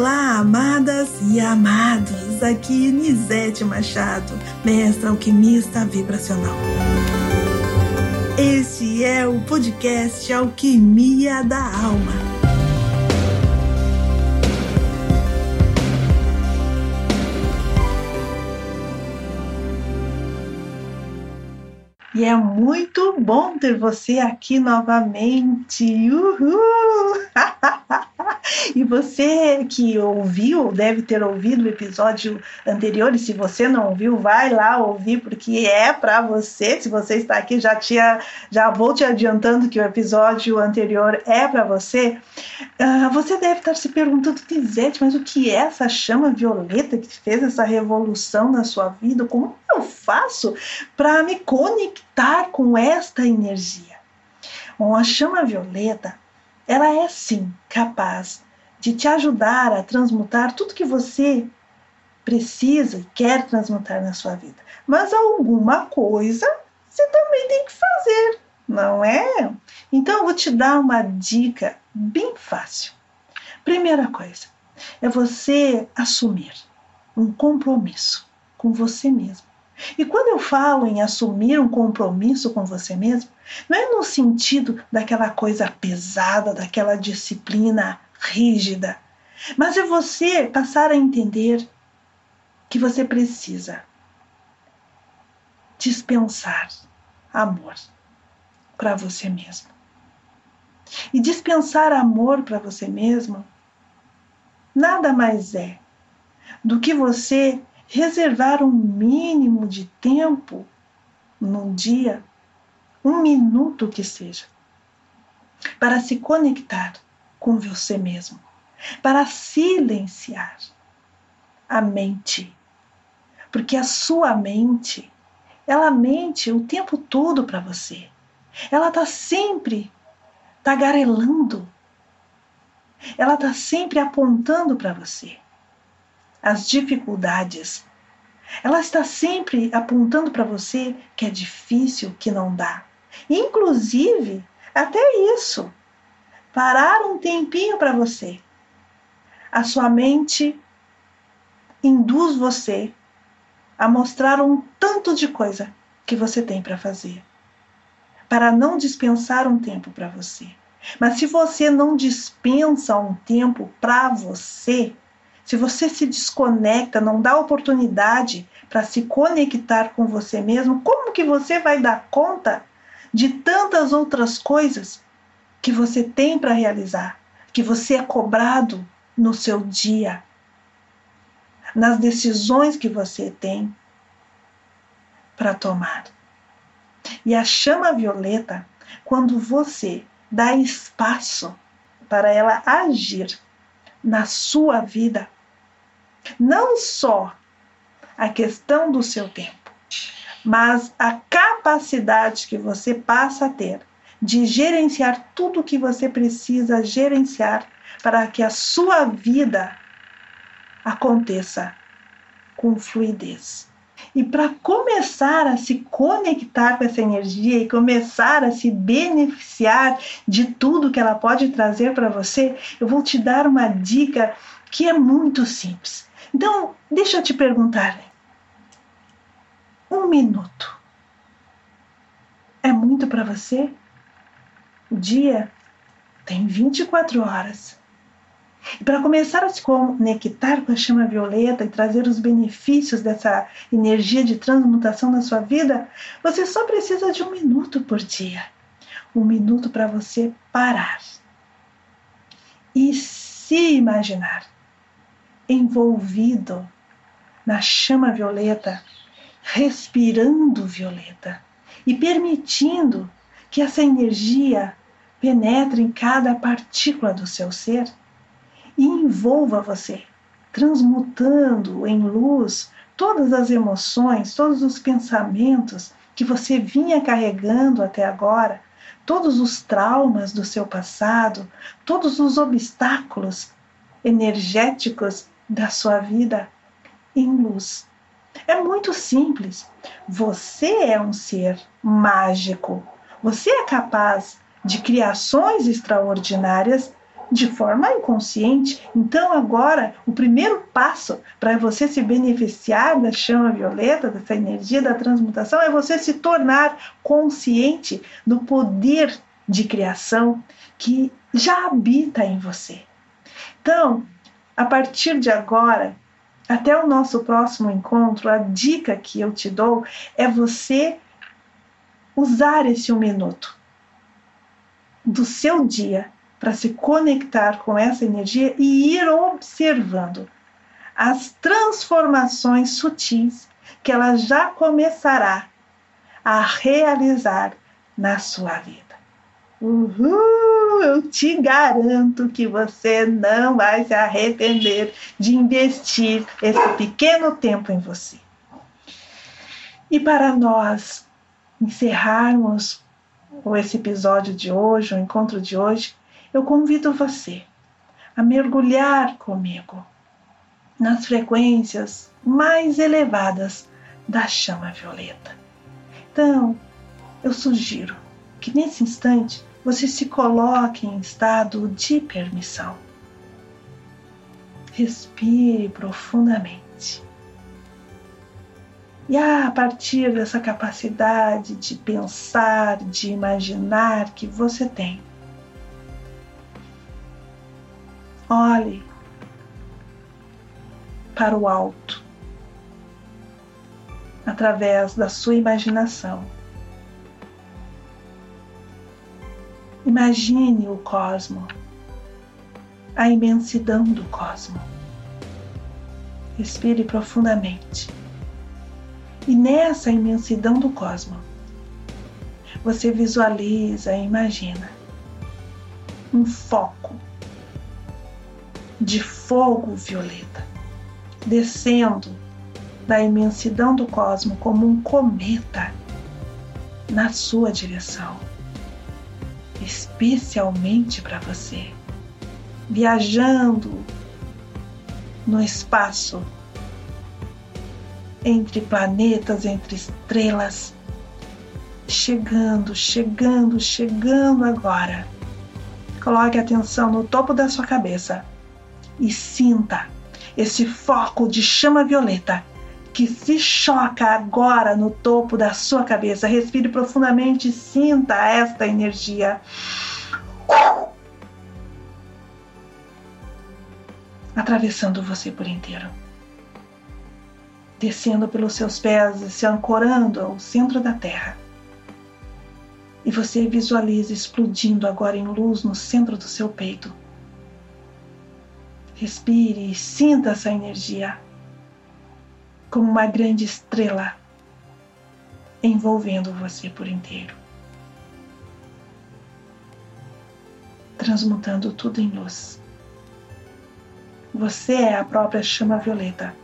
Olá, amadas e amados. Aqui Nisete Machado, mestra alquimista vibracional. Este é o podcast Alquimia da Alma E é muito bom ter você aqui novamente. Uhul! e você que ouviu, deve ter ouvido o episódio anterior, e se você não ouviu, vai lá ouvir, porque é para você. Se você está aqui, já, tinha, já vou te adiantando que o episódio anterior é para você. Uh, você deve estar se perguntando, Lisete, mas o que é essa chama violeta que fez essa revolução na sua vida? Como eu faço para me conectar com esta energia? Bom, a chama violeta, ela é sim capaz de te ajudar a transmutar tudo que você precisa e quer transmutar na sua vida. Mas alguma coisa você também tem que fazer, não é? Então eu vou te dar uma dica bem fácil. Primeira coisa é você assumir um compromisso com você mesmo. E quando eu falo em assumir um compromisso com você mesmo, não é no sentido daquela coisa pesada, daquela disciplina rígida, mas é você passar a entender que você precisa dispensar amor para você mesmo. E dispensar amor para você mesmo nada mais é do que você reservar um mínimo de tempo num dia, um minuto que seja, para se conectar com você mesmo, para silenciar a mente. Porque a sua mente, ela mente o tempo todo para você. Ela está sempre tagarelando. Ela está sempre apontando para você as dificuldades. Ela está sempre apontando para você que é difícil, que não dá. Inclusive, até isso. Parar um tempinho para você. A sua mente induz você a mostrar um tanto de coisa que você tem para fazer, para não dispensar um tempo para você. Mas se você não dispensa um tempo para você, se você se desconecta, não dá oportunidade para se conectar com você mesmo, como que você vai dar conta de tantas outras coisas que você tem para realizar, que você é cobrado no seu dia, nas decisões que você tem para tomar? E a chama violeta, quando você dá espaço para ela agir na sua vida, não só a questão do seu tempo, mas a capacidade que você passa a ter de gerenciar tudo o que você precisa gerenciar para que a sua vida aconteça com fluidez. E para começar a se conectar com essa energia e começar a se beneficiar de tudo que ela pode trazer para você, eu vou te dar uma dica que é muito simples. Então, deixa eu te perguntar. Um minuto é muito para você? O dia tem 24 horas. E para começar a se conectar com a chama violeta e trazer os benefícios dessa energia de transmutação na sua vida, você só precisa de um minuto por dia. Um minuto para você parar e se imaginar envolvido na chama violeta, respirando violeta e permitindo que essa energia penetre em cada partícula do seu ser e envolva você, transmutando em luz todas as emoções, todos os pensamentos que você vinha carregando até agora, todos os traumas do seu passado, todos os obstáculos energéticos da sua vida em luz. É muito simples. Você é um ser mágico. Você é capaz de criações extraordinárias de forma inconsciente. Então, agora, o primeiro passo para você se beneficiar da chama violeta, dessa energia da transmutação, é você se tornar consciente do poder de criação que já habita em você. Então, a partir de agora, até o nosso próximo encontro, a dica que eu te dou é você usar esse um minuto do seu dia para se conectar com essa energia e ir observando as transformações sutis que ela já começará a realizar na sua vida. Uhul! Eu te garanto que você não vai se arrepender de investir esse pequeno tempo em você. E para nós encerrarmos esse episódio de hoje, o encontro de hoje, eu convido você a mergulhar comigo nas frequências mais elevadas da chama violeta. Então, eu sugiro que nesse instante você se coloque em estado de permissão. Respire profundamente. E a partir dessa capacidade de pensar, de imaginar que você tem, olhe para o alto através da sua imaginação Imagine o cosmo, a imensidão do cosmo. Respire profundamente. E nessa imensidão do cosmo, você visualiza e imagina um foco de fogo violeta descendo da imensidão do cosmo como um cometa na sua direção especialmente para você, viajando no espaço entre planetas, entre estrelas, chegando, chegando, chegando agora. Coloque atenção no topo da sua cabeça e sinta esse foco de chama violeta que se choca agora no topo da sua cabeça. Respire profundamente e sinta esta energia. Atravessando você por inteiro. Descendo pelos seus pés e se ancorando ao centro da Terra. E você visualiza explodindo agora em luz no centro do seu peito. Respire e sinta essa energia como uma grande estrela envolvendo você por inteiro, transmutando tudo em luz. Você é a própria chama violeta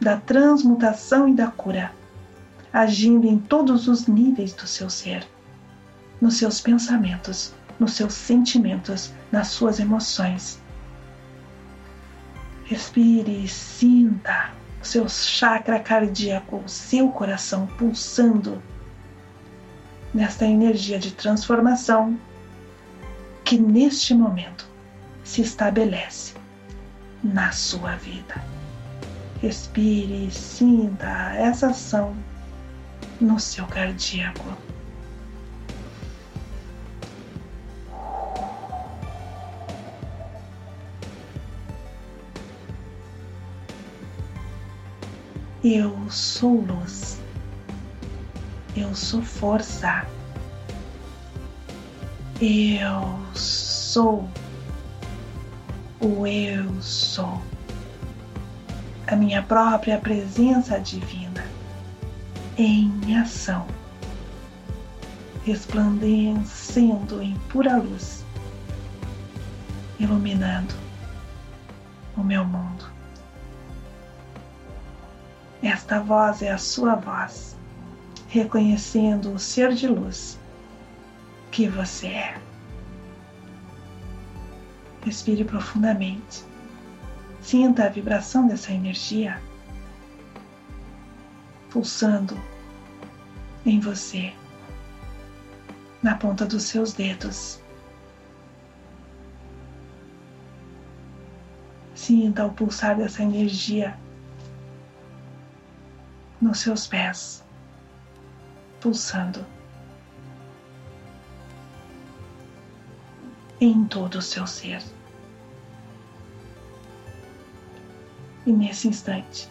da transmutação e da cura, agindo em todos os níveis do seu ser, nos seus pensamentos, nos seus sentimentos, nas suas emoções. Respire sinta seu chakra cardíaco, seu coração pulsando nesta energia de transformação que neste momento se estabelece na sua vida. Respire e sinta essa ação no seu cardíaco. Eu sou luz. Eu sou força. Eu sou o eu sou. A minha própria presença divina em ação, resplandecendo em pura luz, iluminando o meu mundo. Esta voz é a sua voz, reconhecendo o ser de luz que você é. Respire profundamente. Sinta a vibração dessa energia pulsando em você, na ponta dos seus dedos. Sinta o pulsar dessa energia nos seus pés, pulsando em todo o seu ser. E nesse instante,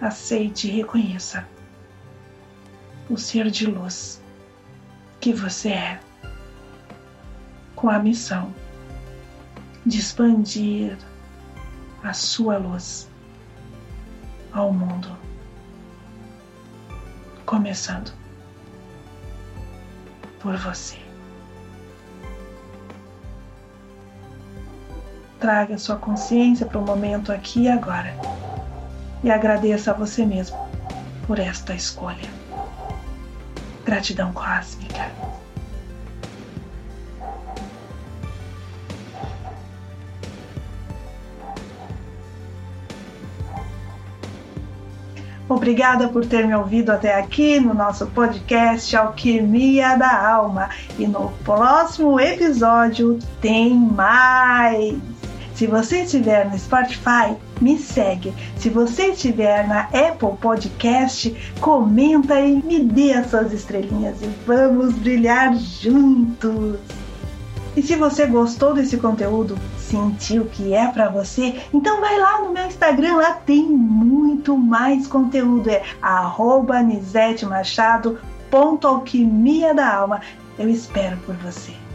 aceite e reconheça o ser de luz que você é, com a missão de expandir a sua luz ao mundo. Começando por você. Traga sua consciência para o momento aqui e agora e agradeça a você mesmo por esta escolha. Gratidão cósmica. Obrigada por ter me ouvido até aqui no nosso podcast Alquimia da Alma. E no próximo episódio tem mais! Se você estiver no Spotify, me segue. Se você estiver na Apple Podcast, comenta e me dê as suas estrelinhas e vamos brilhar juntos. E se você gostou desse conteúdo, sentiu que é para você, então vai lá no meu Instagram, lá tem muito mais conteúdo. É arroba Alquimia da Alma. Eu espero por você.